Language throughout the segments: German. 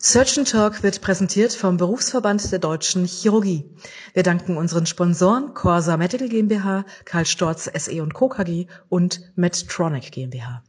Surgeon Talk wird präsentiert vom Berufsverband der Deutschen Chirurgie. Wir danken unseren Sponsoren Corsa Medical GmbH, Karl Storz SE und Co. KG und Medtronic GmbH.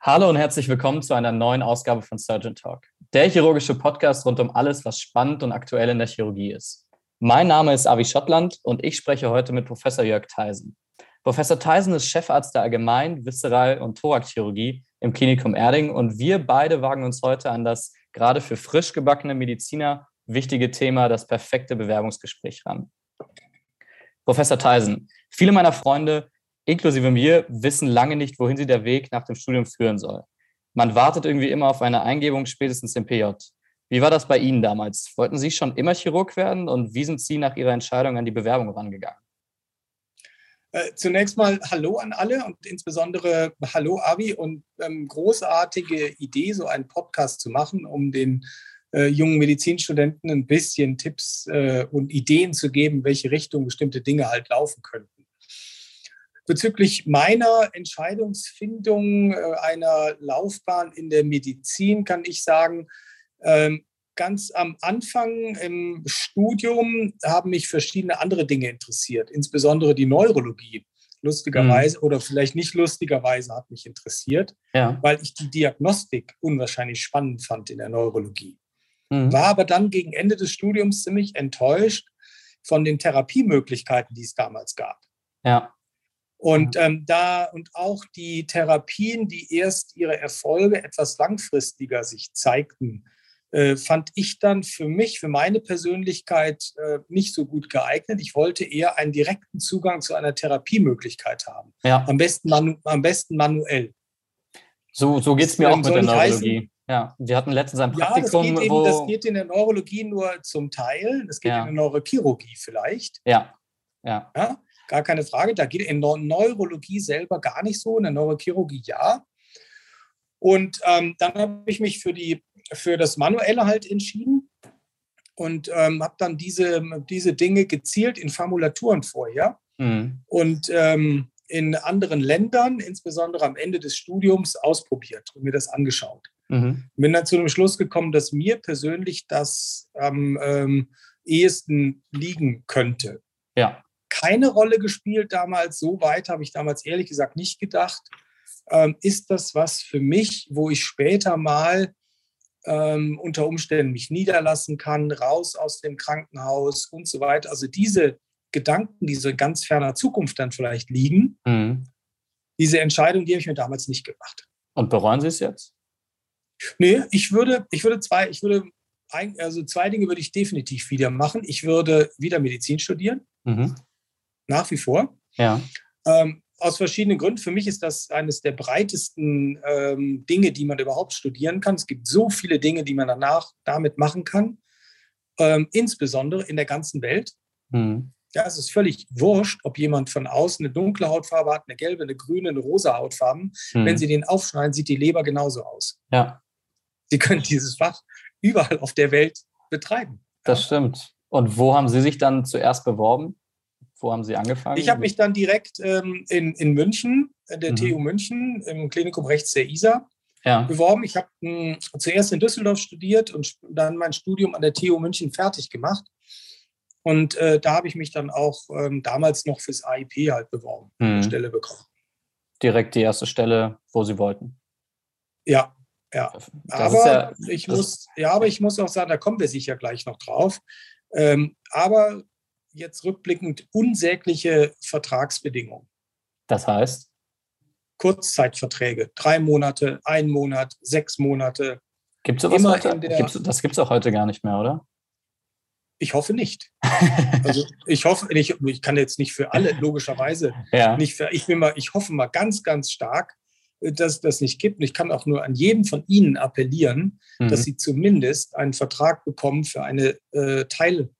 Hallo und herzlich willkommen zu einer neuen Ausgabe von Surgeon Talk, der chirurgische Podcast rund um alles, was spannend und aktuell in der Chirurgie ist. Mein Name ist Avi Schottland und ich spreche heute mit Professor Jörg Theisen. Professor Theisen ist Chefarzt der Allgemein-, Viszeral- und Thoraxchirurgie im Klinikum Erding und wir beide wagen uns heute an das gerade für frisch gebackene Mediziner wichtige Thema, das perfekte Bewerbungsgespräch ran. Professor Theisen, viele meiner Freunde, inklusive mir, wissen lange nicht, wohin sie der Weg nach dem Studium führen soll. Man wartet irgendwie immer auf eine Eingebung, spätestens im PJ. Wie war das bei Ihnen damals? Wollten Sie schon immer Chirurg werden und wie sind Sie nach Ihrer Entscheidung an die Bewerbung rangegangen? Äh, zunächst mal Hallo an alle und insbesondere Hallo Avi und ähm, großartige Idee, so einen Podcast zu machen, um den äh, jungen Medizinstudenten ein bisschen Tipps äh, und Ideen zu geben, welche Richtung bestimmte Dinge halt laufen könnten. Bezüglich meiner Entscheidungsfindung äh, einer Laufbahn in der Medizin kann ich sagen, ähm, ganz am Anfang im Studium haben mich verschiedene andere Dinge interessiert, insbesondere die Neurologie. Lustigerweise mhm. oder vielleicht nicht lustigerweise hat mich interessiert, ja. weil ich die Diagnostik unwahrscheinlich spannend fand in der Neurologie. Mhm. War aber dann gegen Ende des Studiums ziemlich enttäuscht von den Therapiemöglichkeiten, die es damals gab. Ja. Und ähm, da und auch die Therapien, die erst ihre Erfolge etwas langfristiger sich zeigten, äh, fand ich dann für mich, für meine Persönlichkeit äh, nicht so gut geeignet. Ich wollte eher einen direkten Zugang zu einer Therapiemöglichkeit haben. Ja. Am, besten am besten manuell. So, so geht es mir auch mit der Neurologie. Ja, wir hatten letztens ein Praktikum, ja, das geht, eben, das geht in der Neurologie nur zum Teil. Das geht ja. in der Neurochirurgie vielleicht. Ja. ja. ja. Gar keine Frage. Da geht in der Neurologie selber gar nicht so, in der Neurochirurgie ja. Und ähm, dann habe ich mich für die für das Manuelle halt entschieden und ähm, habe dann diese, diese Dinge gezielt in Formulaturen vorher mhm. und ähm, in anderen Ländern, insbesondere am Ende des Studiums, ausprobiert und mir das angeschaut. Mhm. Bin dann zu dem Schluss gekommen, dass mir persönlich das am ähm, ehesten liegen könnte. Ja. Keine Rolle gespielt damals, so weit habe ich damals ehrlich gesagt nicht gedacht. Ähm, ist das was für mich, wo ich später mal ähm, unter Umständen mich niederlassen kann, raus aus dem Krankenhaus und so weiter. Also diese Gedanken, die so in ganz ferner Zukunft dann vielleicht liegen, mhm. diese Entscheidung, die habe ich mir damals nicht gemacht. Und bereuen Sie es jetzt? Nee, ich würde, ich würde zwei, ich würde, also zwei Dinge würde ich definitiv wieder machen. Ich würde wieder Medizin studieren. Mhm. Nach wie vor. Ja. Ähm, aus verschiedenen Gründen. Für mich ist das eines der breitesten ähm, Dinge, die man überhaupt studieren kann. Es gibt so viele Dinge, die man danach damit machen kann, ähm, insbesondere in der ganzen Welt. Mhm. Ja, es ist völlig wurscht, ob jemand von außen eine dunkle Hautfarbe hat, eine gelbe, eine grüne, eine rosa Hautfarben. Mhm. Wenn Sie den aufschneiden, sieht die Leber genauso aus. Ja. Sie können dieses Fach überall auf der Welt betreiben. Das ja. stimmt. Und wo haben Sie sich dann zuerst beworben? Wo haben Sie angefangen? Ich habe mich dann direkt ähm, in, in München, in der mhm. TU München, im Klinikum rechts der ISA, ja. beworben. Ich habe hm, zuerst in Düsseldorf studiert und dann mein Studium an der TU München fertig gemacht. Und äh, da habe ich mich dann auch ähm, damals noch fürs AIP halt beworben, mhm. eine Stelle bekommen. Direkt die erste Stelle, wo Sie wollten. Ja, ja. aber ja, ich muss, ja, aber ich muss auch sagen, da kommen wir sicher gleich noch drauf. Ähm, aber jetzt rückblickend unsägliche Vertragsbedingungen. Das heißt? Kurzzeitverträge, drei Monate, ein Monat, sechs Monate. Gibt es sowas heute? Gibt's, das gibt es auch heute gar nicht mehr, oder? Ich hoffe nicht. also ich hoffe, ich, ich kann jetzt nicht für alle, logischerweise. ja. nicht für, ich, will mal, ich hoffe mal ganz, ganz stark, dass es das nicht gibt. Und ich kann auch nur an jeden von Ihnen appellieren, mhm. dass Sie zumindest einen Vertrag bekommen für eine äh, Teil,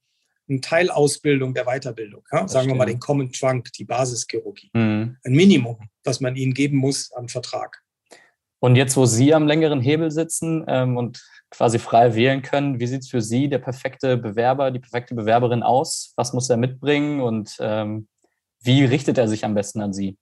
eine Teilausbildung der Weiterbildung. Ja? Sagen wir mal den Common Trunk, die Basischirurgie. Mhm. Ein Minimum, was man ihnen geben muss am Vertrag. Und jetzt, wo Sie am längeren Hebel sitzen ähm, und quasi frei wählen können, wie sieht es für Sie der perfekte Bewerber, die perfekte Bewerberin aus? Was muss er mitbringen und ähm, wie richtet er sich am besten an Sie?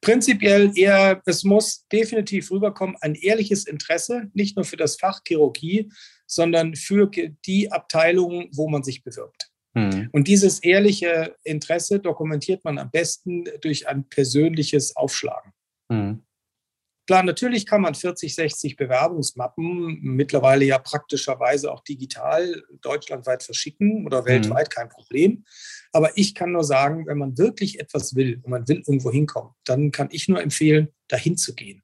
Prinzipiell eher, es muss definitiv rüberkommen, ein ehrliches Interesse, nicht nur für das Fach Chirurgie, sondern für die Abteilung, wo man sich bewirbt. Mhm. Und dieses ehrliche Interesse dokumentiert man am besten durch ein persönliches Aufschlagen. Mhm. Klar, natürlich kann man 40, 60 Bewerbungsmappen mittlerweile ja praktischerweise auch digital deutschlandweit verschicken oder mhm. weltweit, mhm. kein Problem. Aber ich kann nur sagen, wenn man wirklich etwas will und man will irgendwo hinkommen, dann kann ich nur empfehlen, dahin zu gehen.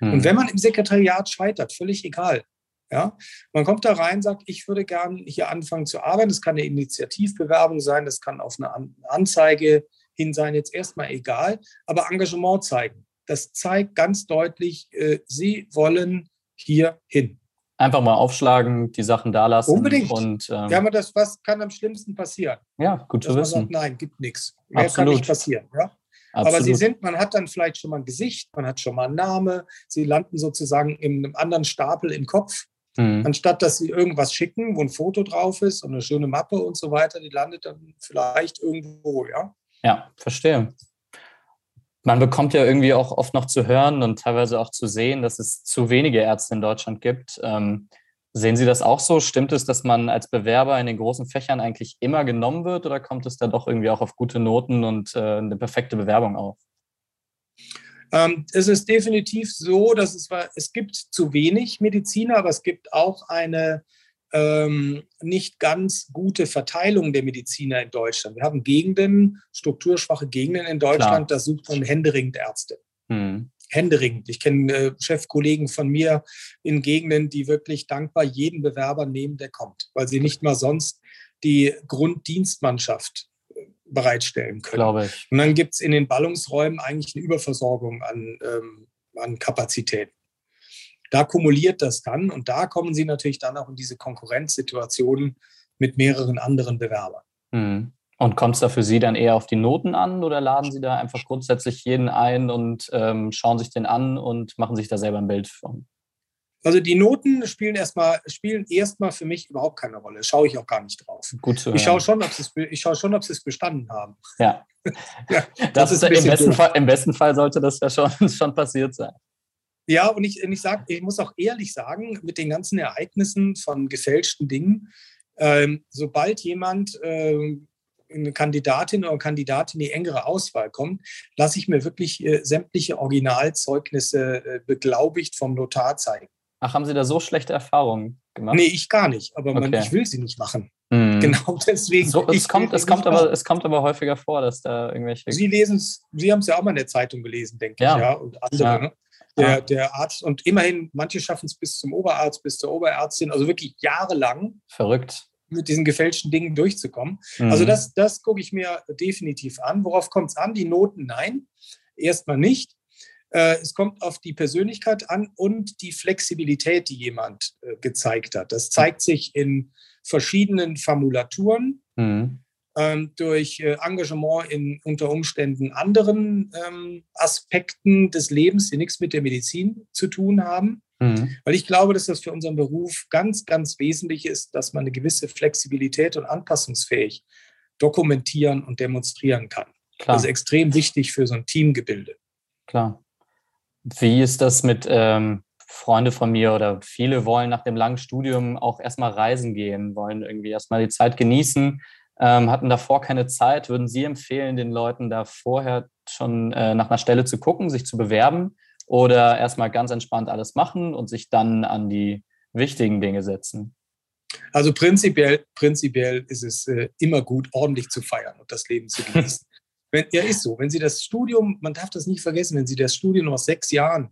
Mhm. Und wenn man im Sekretariat scheitert, völlig egal. Ja, man kommt da rein, sagt, ich würde gern hier anfangen zu arbeiten. Das kann eine Initiativbewerbung sein, das kann auf eine Anzeige hin sein, jetzt erstmal egal, aber Engagement zeigen das zeigt ganz deutlich, äh, sie wollen hier hin. Einfach mal aufschlagen, die Sachen da lassen. Unbedingt. Und, ähm, ja, aber das, was kann am schlimmsten passieren? Ja, gut zu wissen. Sagt, nein, gibt nichts. Mehr Absolut. kann nicht passieren. Ja? Aber sie sind, man hat dann vielleicht schon mal ein Gesicht, man hat schon mal einen Namen, sie landen sozusagen in einem anderen Stapel im Kopf. Mhm. Anstatt dass sie irgendwas schicken, wo ein Foto drauf ist und eine schöne Mappe und so weiter, die landet dann vielleicht irgendwo, ja. Ja, verstehe man bekommt ja irgendwie auch oft noch zu hören und teilweise auch zu sehen, dass es zu wenige Ärzte in Deutschland gibt. Ähm, sehen Sie das auch so? Stimmt es, dass man als Bewerber in den großen Fächern eigentlich immer genommen wird oder kommt es da doch irgendwie auch auf gute Noten und äh, eine perfekte Bewerbung auf? Ähm, es ist definitiv so, dass es, es gibt zu wenig Mediziner, aber es gibt auch eine ähm, nicht ganz gute Verteilung der Mediziner in Deutschland. Wir haben Gegenden, strukturschwache Gegenden in Deutschland, Klar. da sucht man händeringend Ärzte. Hm. Händeringend. Ich kenne äh, Chefkollegen von mir in Gegenden, die wirklich dankbar jeden Bewerber nehmen, der kommt, weil sie nicht mal sonst die Grunddienstmannschaft bereitstellen können. Glaube ich. Und dann gibt es in den Ballungsräumen eigentlich eine Überversorgung an, ähm, an Kapazitäten. Da kumuliert das dann und da kommen sie natürlich dann auch in diese Konkurrenzsituationen mit mehreren anderen Bewerbern. Mhm. Und kommt es da für Sie dann eher auf die Noten an oder laden Sie da einfach grundsätzlich jeden ein und ähm, schauen sich den an und machen sich da selber ein Bild von? Also die Noten spielen erstmal spielen erstmal für mich überhaupt keine Rolle. Schaue ich auch gar nicht drauf. Gut zu hören. Ich schaue schon, ob sie es, ich schaue schon, ob sie es bestanden haben. Ja. ja das, das, ist im besten, Fall, im besten Fall sollte das ja schon, schon passiert sein. Ja, und ich, ich, sag, ich muss auch ehrlich sagen, mit den ganzen Ereignissen von gefälschten Dingen, ähm, sobald jemand äh, eine Kandidatin oder Kandidat in die engere Auswahl kommt, lasse ich mir wirklich äh, sämtliche Originalzeugnisse äh, beglaubigt vom Notar zeigen. Ach, haben Sie da so schlechte Erfahrungen gemacht? Nee, ich gar nicht, aber okay. man, ich will sie nicht machen. Mm. Genau deswegen. So, es, kommt, es, kommt aber, es kommt aber häufiger vor, dass da irgendwelche. Sie lesen es, Sie haben es ja auch mal in der Zeitung gelesen, denke ja. ich, ja, und andere. Ja. Ne? der, der Arzt. Und immerhin, manche schaffen es bis zum Oberarzt, bis zur Oberärztin, also wirklich jahrelang. Verrückt. Mit diesen gefälschten Dingen durchzukommen. Mhm. Also das, das gucke ich mir definitiv an. Worauf kommt es an? Die Noten nein, erstmal nicht. Äh, es kommt auf die Persönlichkeit an und die Flexibilität, die jemand äh, gezeigt hat. Das zeigt sich in verschiedenen Formulaturen. Mhm ähm, durch äh, Engagement in unter Umständen anderen ähm, Aspekten des Lebens, die nichts mit der Medizin zu tun haben. Mhm. Weil ich glaube, dass das für unseren Beruf ganz, ganz wesentlich ist, dass man eine gewisse Flexibilität und anpassungsfähig dokumentieren und demonstrieren kann. Klar. Das ist extrem wichtig für so ein Teamgebilde. Klar. Wie ist das mit ähm, Freunde von mir oder viele wollen nach dem langen Studium auch erstmal reisen gehen, wollen irgendwie erstmal die Zeit genießen ähm, hatten davor keine Zeit. Würden Sie empfehlen, den Leuten da vorher schon äh, nach einer Stelle zu gucken, sich zu bewerben oder erstmal ganz entspannt alles machen und sich dann an die wichtigen Dinge setzen? Also prinzipiell, prinzipiell ist es äh, immer gut, ordentlich zu feiern und das Leben zu genießen. Wenn, ja, ist so. Wenn Sie das Studium, man darf das nicht vergessen, wenn Sie das Studium noch sechs Jahren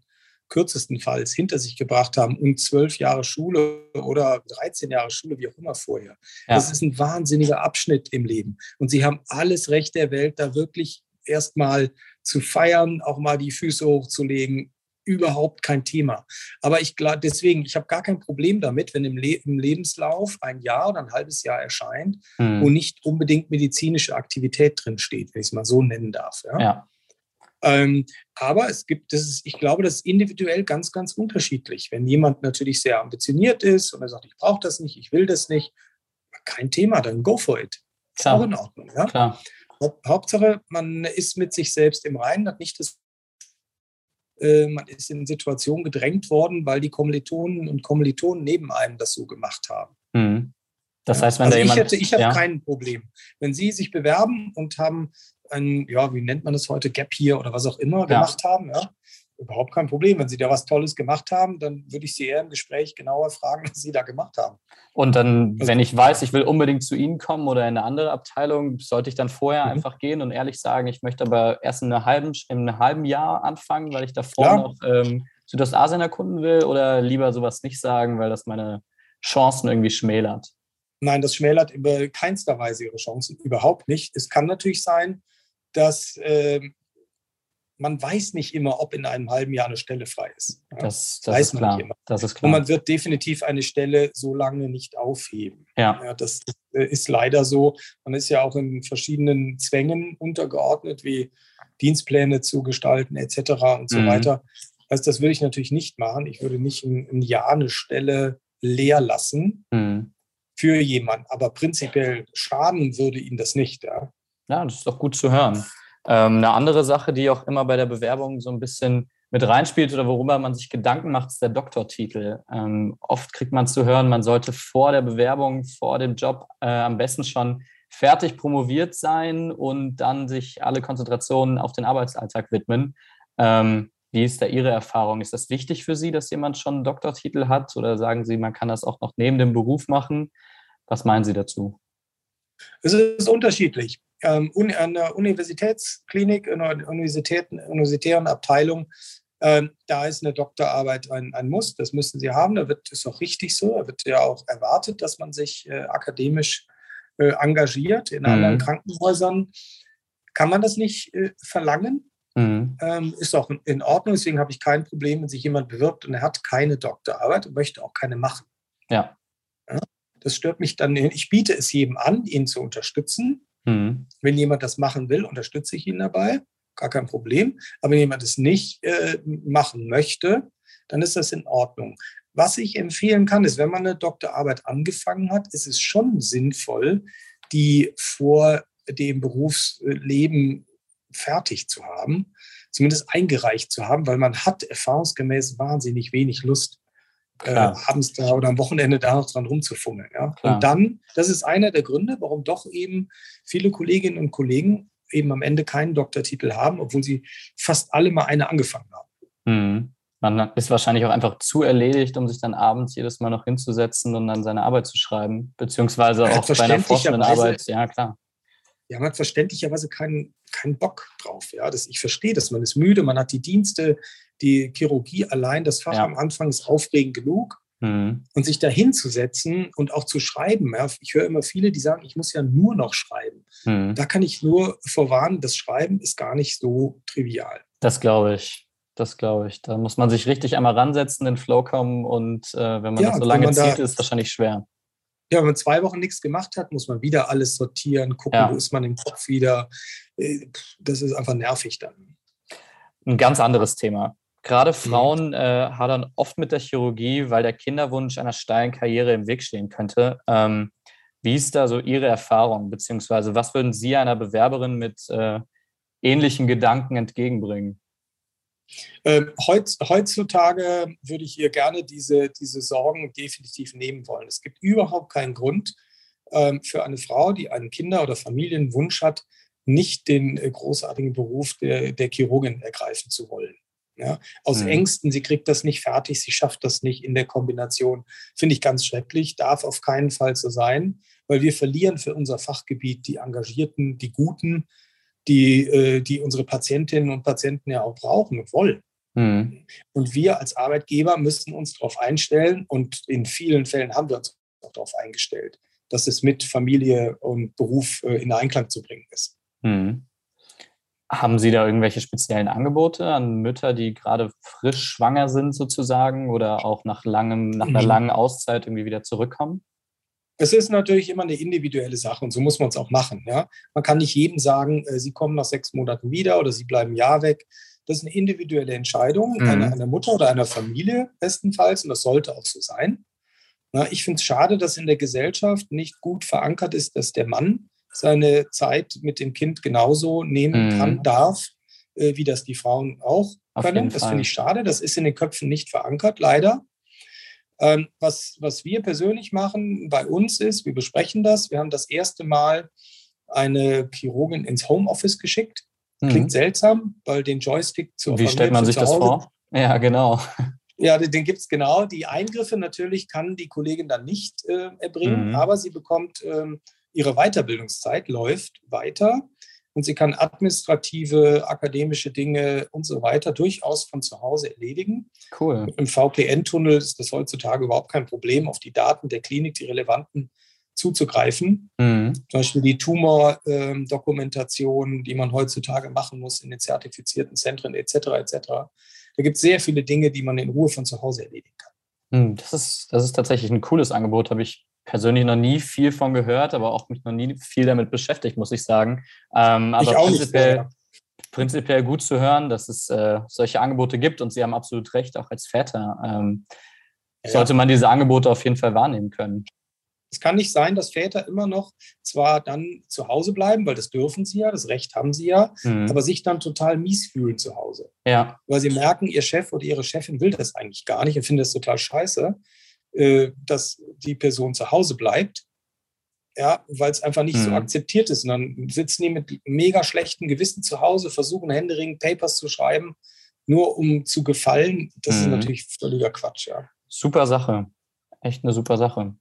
kürzestenfalls hinter sich gebracht haben und zwölf Jahre Schule oder 13 Jahre Schule, wie auch immer vorher. Ja. Das ist ein wahnsinniger Abschnitt im Leben. Und sie haben alles Recht der Welt, da wirklich erstmal zu feiern, auch mal die Füße hochzulegen. Überhaupt kein Thema. Aber ich glaube, deswegen, ich habe gar kein Problem damit, wenn im, Le im, Lebenslauf ein Jahr oder ein halbes Jahr erscheint, hm. wo nicht unbedingt medizinische Aktivität drin steht, wenn ich es mal so nennen darf. Ja? ja. Ähm, aber es gibt, das ist, ich glaube, das ist individuell ganz, ganz unterschiedlich. Wenn jemand natürlich sehr ambitioniert ist und er sagt, ich brauche das nicht, ich will das nicht, kein Thema, dann go for it. Ist auch in Ordnung. Ja? Klar. Hauptsache, man ist mit sich selbst im Reinen, hat nicht das man ist in Situationen gedrängt worden, weil die Kommilitonen und Kommilitonen neben einem das so gemacht haben. Mhm. Das heißt, wenn also da jemand. Ich, hätte, ich habe ja. kein Problem. Wenn Sie sich bewerben und haben ein, ja, wie nennt man das heute, Gap hier oder was auch immer ja. gemacht haben, ja, überhaupt kein Problem. Wenn Sie da was Tolles gemacht haben, dann würde ich Sie eher im Gespräch genauer fragen, was Sie da gemacht haben. Und dann, also, wenn ich weiß, ich will unbedingt zu Ihnen kommen oder in eine andere Abteilung, sollte ich dann vorher mhm. einfach gehen und ehrlich sagen, ich möchte aber erst in, einer halben, in einem halben Jahr anfangen, weil ich davor Klar. noch ähm, Südostasien erkunden will oder lieber sowas nicht sagen, weil das meine Chancen irgendwie schmälert? Nein, das schmälert über keinster Weise ihre Chancen, überhaupt nicht. Es kann natürlich sein, dass äh, man weiß nicht immer, ob in einem halben Jahr eine Stelle frei ist. Ja, das, das weiß man nicht immer. Das ist klar. Und man wird definitiv eine Stelle so lange nicht aufheben. Ja. ja. das ist leider so. Man ist ja auch in verschiedenen Zwängen untergeordnet, wie Dienstpläne zu gestalten etc. und so mhm. weiter. Also das würde ich natürlich nicht machen. Ich würde nicht ein, ein Jahr eine Stelle leer lassen mhm. für jemanden. Aber prinzipiell schaden würde ihn das nicht. Ja, ja das ist doch gut zu hören. Ähm, eine andere Sache, die auch immer bei der Bewerbung so ein bisschen mit reinspielt oder worüber man sich Gedanken macht, ist der Doktortitel. Ähm, oft kriegt man zu hören, man sollte vor der Bewerbung, vor dem Job äh, am besten schon fertig promoviert sein und dann sich alle Konzentrationen auf den Arbeitsalltag widmen. Ähm, wie ist da Ihre Erfahrung? Ist das wichtig für Sie, dass jemand schon einen Doktortitel hat oder sagen Sie, man kann das auch noch neben dem Beruf machen? Was meinen Sie dazu? Es ist unterschiedlich ähm, an der Universitätsklinik, in der Universitäten, universitären Abteilung, ähm, da ist eine Doktorarbeit ein, ein, Muss, das müssen sie haben. Da wird ist auch richtig so. Da wird ja auch erwartet, dass man sich äh, akademisch äh, engagiert. In mhm. anderen Krankenhäusern kann man das nicht äh, verlangen. Mhm. Ähm, ist auch in Ordnung, deswegen habe ich kein Problem, wenn sich jemand bewirbt und er hat keine Doktorarbeit und möchte auch keine machen. Ja. ja das stört mich dann. Ich biete es jedem an, ihn zu unterstützen. Mhm. Wenn jemand das machen will, unterstütze ich ihn dabei, gar kein Problem. Aber wenn jemand es nicht äh, machen möchte, dann ist das in Ordnung. Was ich empfehlen kann, ist, wenn man eine Doktorarbeit angefangen hat, ist es schon sinnvoll, die vor dem Berufsleben fertig zu haben, zumindest eingereicht zu haben, weil man hat erfahrungsgemäß wahnsinnig wenig Lust, äh, abends da oder am Wochenende da noch dran rumzufummeln. Ja? Und dann, das ist einer der Gründe, warum doch eben viele Kolleginnen und Kollegen eben am Ende keinen Doktortitel haben, obwohl sie fast alle mal eine angefangen haben. Mhm. Man ist wahrscheinlich auch einfach zu erledigt, um sich dann abends jedes Mal noch hinzusetzen und dann seine Arbeit zu schreiben, beziehungsweise auch bei einer forschenden Arbeit. Ja, klar. Ja, man hat verständlicherweise keinen, keinen Bock drauf. Ja, das, ich verstehe das. Man ist müde, man hat die Dienste, die Chirurgie allein, das Fach ja. am Anfang ist aufregend genug. Mhm. Und sich da hinzusetzen und auch zu schreiben. Ja, ich höre immer viele, die sagen, ich muss ja nur noch schreiben. Mhm. Da kann ich nur vorwarnen, das Schreiben ist gar nicht so trivial. Das glaube ich. Das glaube ich. Da muss man sich richtig einmal ransetzen, in den Flow kommen und äh, wenn man ja, das so lange zieht, da, ist es wahrscheinlich schwer. Ja, wenn man zwei Wochen nichts gemacht hat, muss man wieder alles sortieren, gucken, ja. wo ist man im Kopf wieder. Äh, das ist einfach nervig dann. Ein ganz anderes Thema. Gerade mhm. Frauen äh, hadern oft mit der Chirurgie, weil der Kinderwunsch einer steilen Karriere im Weg stehen könnte. Ähm, wie ist da so Ihre Erfahrung, beziehungsweise was würden Sie einer Bewerberin mit äh, ähnlichen Gedanken entgegenbringen? Ähm, heutz, heutzutage würde ich ihr gerne diese, diese Sorgen definitiv nehmen wollen. Es gibt überhaupt keinen Grund ähm, für eine Frau, die einen Kinder- oder Familienwunsch hat, nicht den äh, großartigen Beruf der, der Chirurgin ergreifen zu wollen. Ja, aus mhm. Ängsten, sie kriegt das nicht fertig, sie schafft das nicht in der Kombination. Finde ich ganz schrecklich, darf auf keinen Fall so sein, weil wir verlieren für unser Fachgebiet die Engagierten, die Guten, die, äh, die unsere Patientinnen und Patienten ja auch brauchen und wollen. Mhm. Und wir als Arbeitgeber müssen uns darauf einstellen und in vielen Fällen haben wir uns auch darauf eingestellt, dass es mit Familie und Beruf äh, in Einklang zu bringen ist. Mhm. Haben Sie da irgendwelche speziellen Angebote an Mütter, die gerade frisch schwanger sind sozusagen oder auch nach langem, nach einer mhm. langen Auszeit irgendwie wieder zurückkommen? Es ist natürlich immer eine individuelle Sache und so muss man es auch machen. Ja? Man kann nicht jedem sagen, äh, Sie kommen nach sechs Monaten wieder oder Sie bleiben ein Jahr weg. Das ist eine individuelle Entscheidung mhm. einer, einer, Mutter oder einer Familie bestenfalls und das sollte auch so sein. Na, ich finde es schade, dass in der Gesellschaft nicht gut verankert ist, dass der Mann seine Zeit mit dem Kind genauso nehmen mhm. kann, darf, äh, wie das die Frauen auch können. Das finde ich schade. Das ist in den Köpfen nicht verankert, leider. Ähm, was, was wir persönlich machen bei uns ist, wir besprechen das. Wir haben das erste Mal eine Chirurgin ins Homeoffice geschickt. Klingt mhm. seltsam, weil den Joystick zu Wie stellt man sich das vor? Ja, genau. Ja, den gibt es genau. Die Eingriffe natürlich kann die Kollegin dann nicht äh, erbringen, mhm. aber sie bekommt ähm, ihre Weiterbildungszeit, läuft weiter und sie kann administrative, akademische Dinge und so weiter durchaus von zu Hause erledigen. Cool. Im VPN-Tunnel ist das heutzutage überhaupt kein Problem, auf die Daten der Klinik, die relevanten, zuzugreifen. Mhm. Zum Beispiel die Tumordokumentation, ähm, die man heutzutage machen muss in den zertifizierten Zentren etc. etc. Da gibt es sehr viele Dinge, die man in Ruhe von zu Hause erledigen kann. Hm, das ist, das ist tatsächlich ein cooles Angebot, habe ich persönlich noch nie viel von gehört, aber auch mich noch nie viel damit beschäftigt, muss ich sagen. Ähm, aber ich auch prinzipiell, nicht, prinzipiell gut zu hören, dass es äh, solche Angebote gibt und Sie haben absolut recht, auch als Väter ähm, ja. sollte man diese Angebote auf jeden Fall wahrnehmen können. Es kann nicht sein, dass Väter immer noch zwar dann zu Hause bleiben, weil das dürfen sie ja, das Recht haben sie ja, mhm. aber sich dann total mies fühlen zu Hause. Ja. Weil sie merken, ihr Chef oder ihre Chefin will das eigentlich gar nicht und findet das total scheiße. Äh, dass die Person zu Hause bleibt, ja, weil es einfach nicht mhm. so akzeptiert ist. Und dann sitzen die mit mega schlechtem Gewissen zu Hause, versuchen händeringend Papers zu schreiben, nur um zu gefallen. Das mhm. ist natürlich völliger Quatsch, ja. Super Sache. Echt eine super Sache.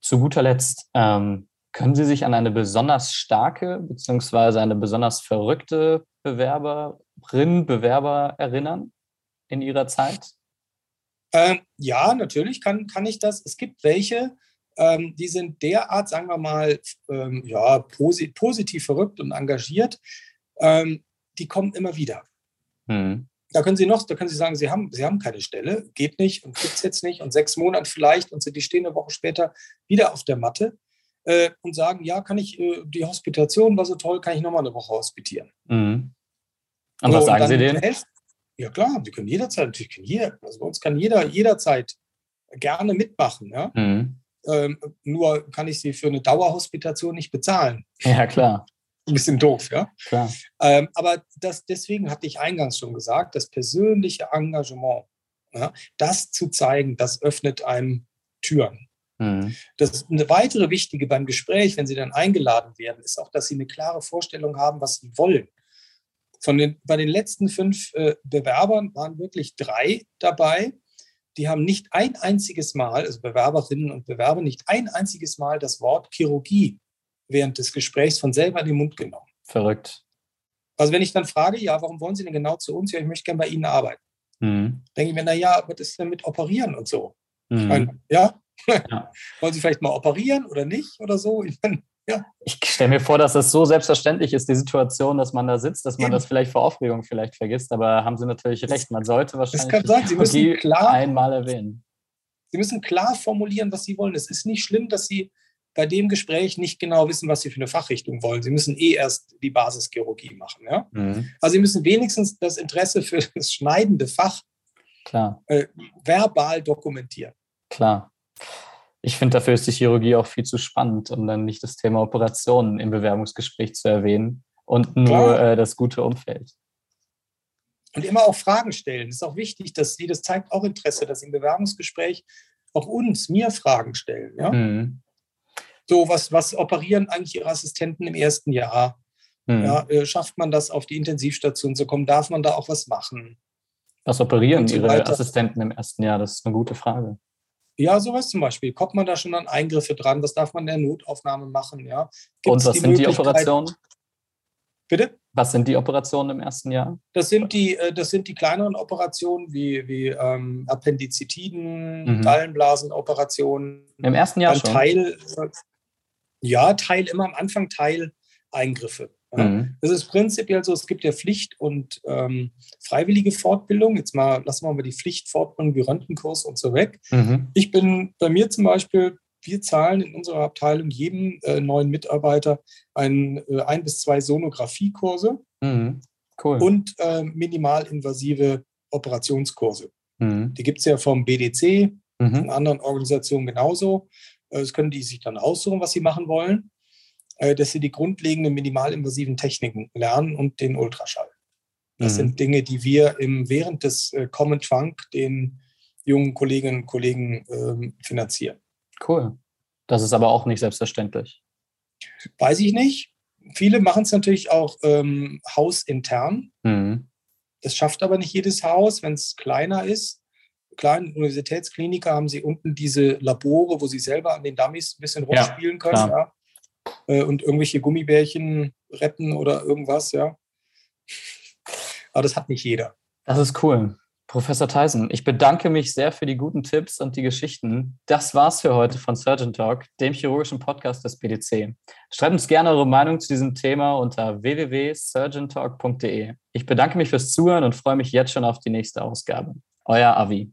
Zu guter Letzt, ähm, können Sie sich an eine besonders starke bzw. eine besonders verrückte Bewerberin, Bewerber erinnern in Ihrer Zeit? Ähm, ja, natürlich kann, kann ich das. Es gibt welche, ähm, die sind derart, sagen wir mal, ähm, ja, posi positiv verrückt und engagiert. Ähm, die kommen immer wieder. Mhm. Da können Sie noch, da können Sie sagen, Sie haben, Sie haben keine Stelle, geht nicht und gibt es jetzt nicht und sechs Monate vielleicht und die stehen eine Woche später wieder auf der Matte äh, und sagen, ja, kann ich, äh, die Hospitation war so toll, kann ich nochmal eine Woche hospitieren. Mhm. Und so, was sagen und Sie denen? Helfen, ja klar, die können jederzeit, natürlich können jeder, also bei uns kann jeder jederzeit gerne mitmachen. Ja? Mhm. Ähm, nur kann ich sie für eine Dauerhospitation nicht bezahlen. Ja, klar. Ein bisschen doof, ja. Klar. Ähm, aber das, deswegen hatte ich eingangs schon gesagt, das persönliche Engagement, ja, das zu zeigen, das öffnet einem Türen. Mhm. Das eine weitere wichtige beim Gespräch, wenn Sie dann eingeladen werden, ist auch, dass Sie eine klare Vorstellung haben, was Sie wollen. Von den, bei den letzten fünf äh, Bewerbern waren wirklich drei dabei, die haben nicht ein einziges Mal, also Bewerberinnen und Bewerber, nicht ein einziges Mal das Wort Chirurgie während des Gesprächs von selber in den Mund genommen. Verrückt. Also wenn ich dann frage, ja, warum wollen Sie denn genau zu uns? Ja, ich möchte gerne bei Ihnen arbeiten. Mhm. Denke ich mir, na ja, was ist denn mit Operieren und so? Mhm. Meine, ja? ja. wollen Sie vielleicht mal operieren oder nicht oder so? Ich meine, ja. Ich stelle mir vor, dass das so selbstverständlich ist, die Situation, dass man da sitzt, dass man Eben. das vielleicht vor Aufregung vielleicht vergisst. Aber haben Sie natürlich recht, man sollte wahrscheinlich das kann sein. Sie müssen klar, einmal erwähnen. Sie müssen klar formulieren, was Sie wollen. Es ist nicht schlimm, dass Sie bei dem Gespräch nicht genau wissen, was Sie für eine Fachrichtung wollen. Sie müssen eh erst die Basischirurgie machen. Ja? Mhm. Also Sie müssen wenigstens das Interesse für das schneidende Fach. Äh, verbal dokumentieren. Klar ich finde, dafür ist die Chirurgie auch viel zu spannend, um dann nicht das Thema Operationen im Bewerbungsgespräch zu erwähnen und nur äh, das gute Umfeld. Und immer auch Fragen stellen. Das ist auch wichtig, dass Sie, das zeigt auch Interesse, dass Sie im Bewerbungsgespräch auch uns, mir Fragen stellen. Ja? Mhm. So, was, was operieren eigentlich Ihre Assistenten im ersten Jahr? Mhm. Ja, äh, schafft man das, auf die Intensivstation zu kommen? Darf man da auch was machen? Was operieren so Ihre weiter. Assistenten im ersten Jahr? Das ist eine gute Frage. Ja, sowas zum Beispiel. Kommt man da schon an Eingriffe dran? Was darf man in der Notaufnahme machen? Ja? Und was die sind die Operationen? Bitte? Was sind die Operationen im ersten Jahr? Das sind die, äh, das sind die kleineren Operationen wie, wie ähm, Appendizitiden, mhm. Gallenblasenoperationen. Im ersten Jahr schon? Teil, ja, Teil immer am Anfang Teil Eingriffe. Ja. Mhm. Das ist prinzipiell so, es gibt ja Pflicht- und ähm, freiwillige Fortbildung. Jetzt mal, lassen wir mal die Pflichtfortbildung wie Röntgenkurs und so weg. Mhm. Ich bin bei mir zum Beispiel wir zahlen in unserer Abteilung jedem äh, neuen Mitarbeiter ein, äh, ein bis zwei Sonographiekurse mhm. cool. und äh, minimalinvasive Operationskurse. Mhm. Die gibt es ja vom BDC, mhm. in anderen Organisationen genauso. Äh, das können die sich dann aussuchen, was sie machen wollen, äh, dass sie die grundlegenden minimalinvasiven Techniken lernen und den Ultraschall. Das mhm. sind Dinge, die wir im, während des äh, Common Trunk den jungen Kolleginnen und Kollegen ähm, finanzieren. Cool. Das ist aber auch nicht selbstverständlich. Weiß ich nicht. Viele machen es natürlich auch ähm, hausintern. Mhm. Das schafft aber nicht jedes Haus, wenn es kleiner ist. Kleinen Universitätskliniker haben sie unten diese Labore, wo sie selber an den Dummies ein bisschen rumspielen ja, können ja. Äh, und irgendwelche Gummibärchen retten oder irgendwas, ja. Aber das hat nicht jeder. Das ist cool. Professor Tyson, ich bedanke mich sehr für die guten Tipps und die Geschichten. Das war's für heute von Surgeon Talk, dem chirurgischen Podcast des BDC. Schreibt uns gerne eure Meinung zu diesem Thema unter www.surgeontalk.de. Ich bedanke mich fürs Zuhören und freue mich jetzt schon auf die nächste Ausgabe. Euer Avi.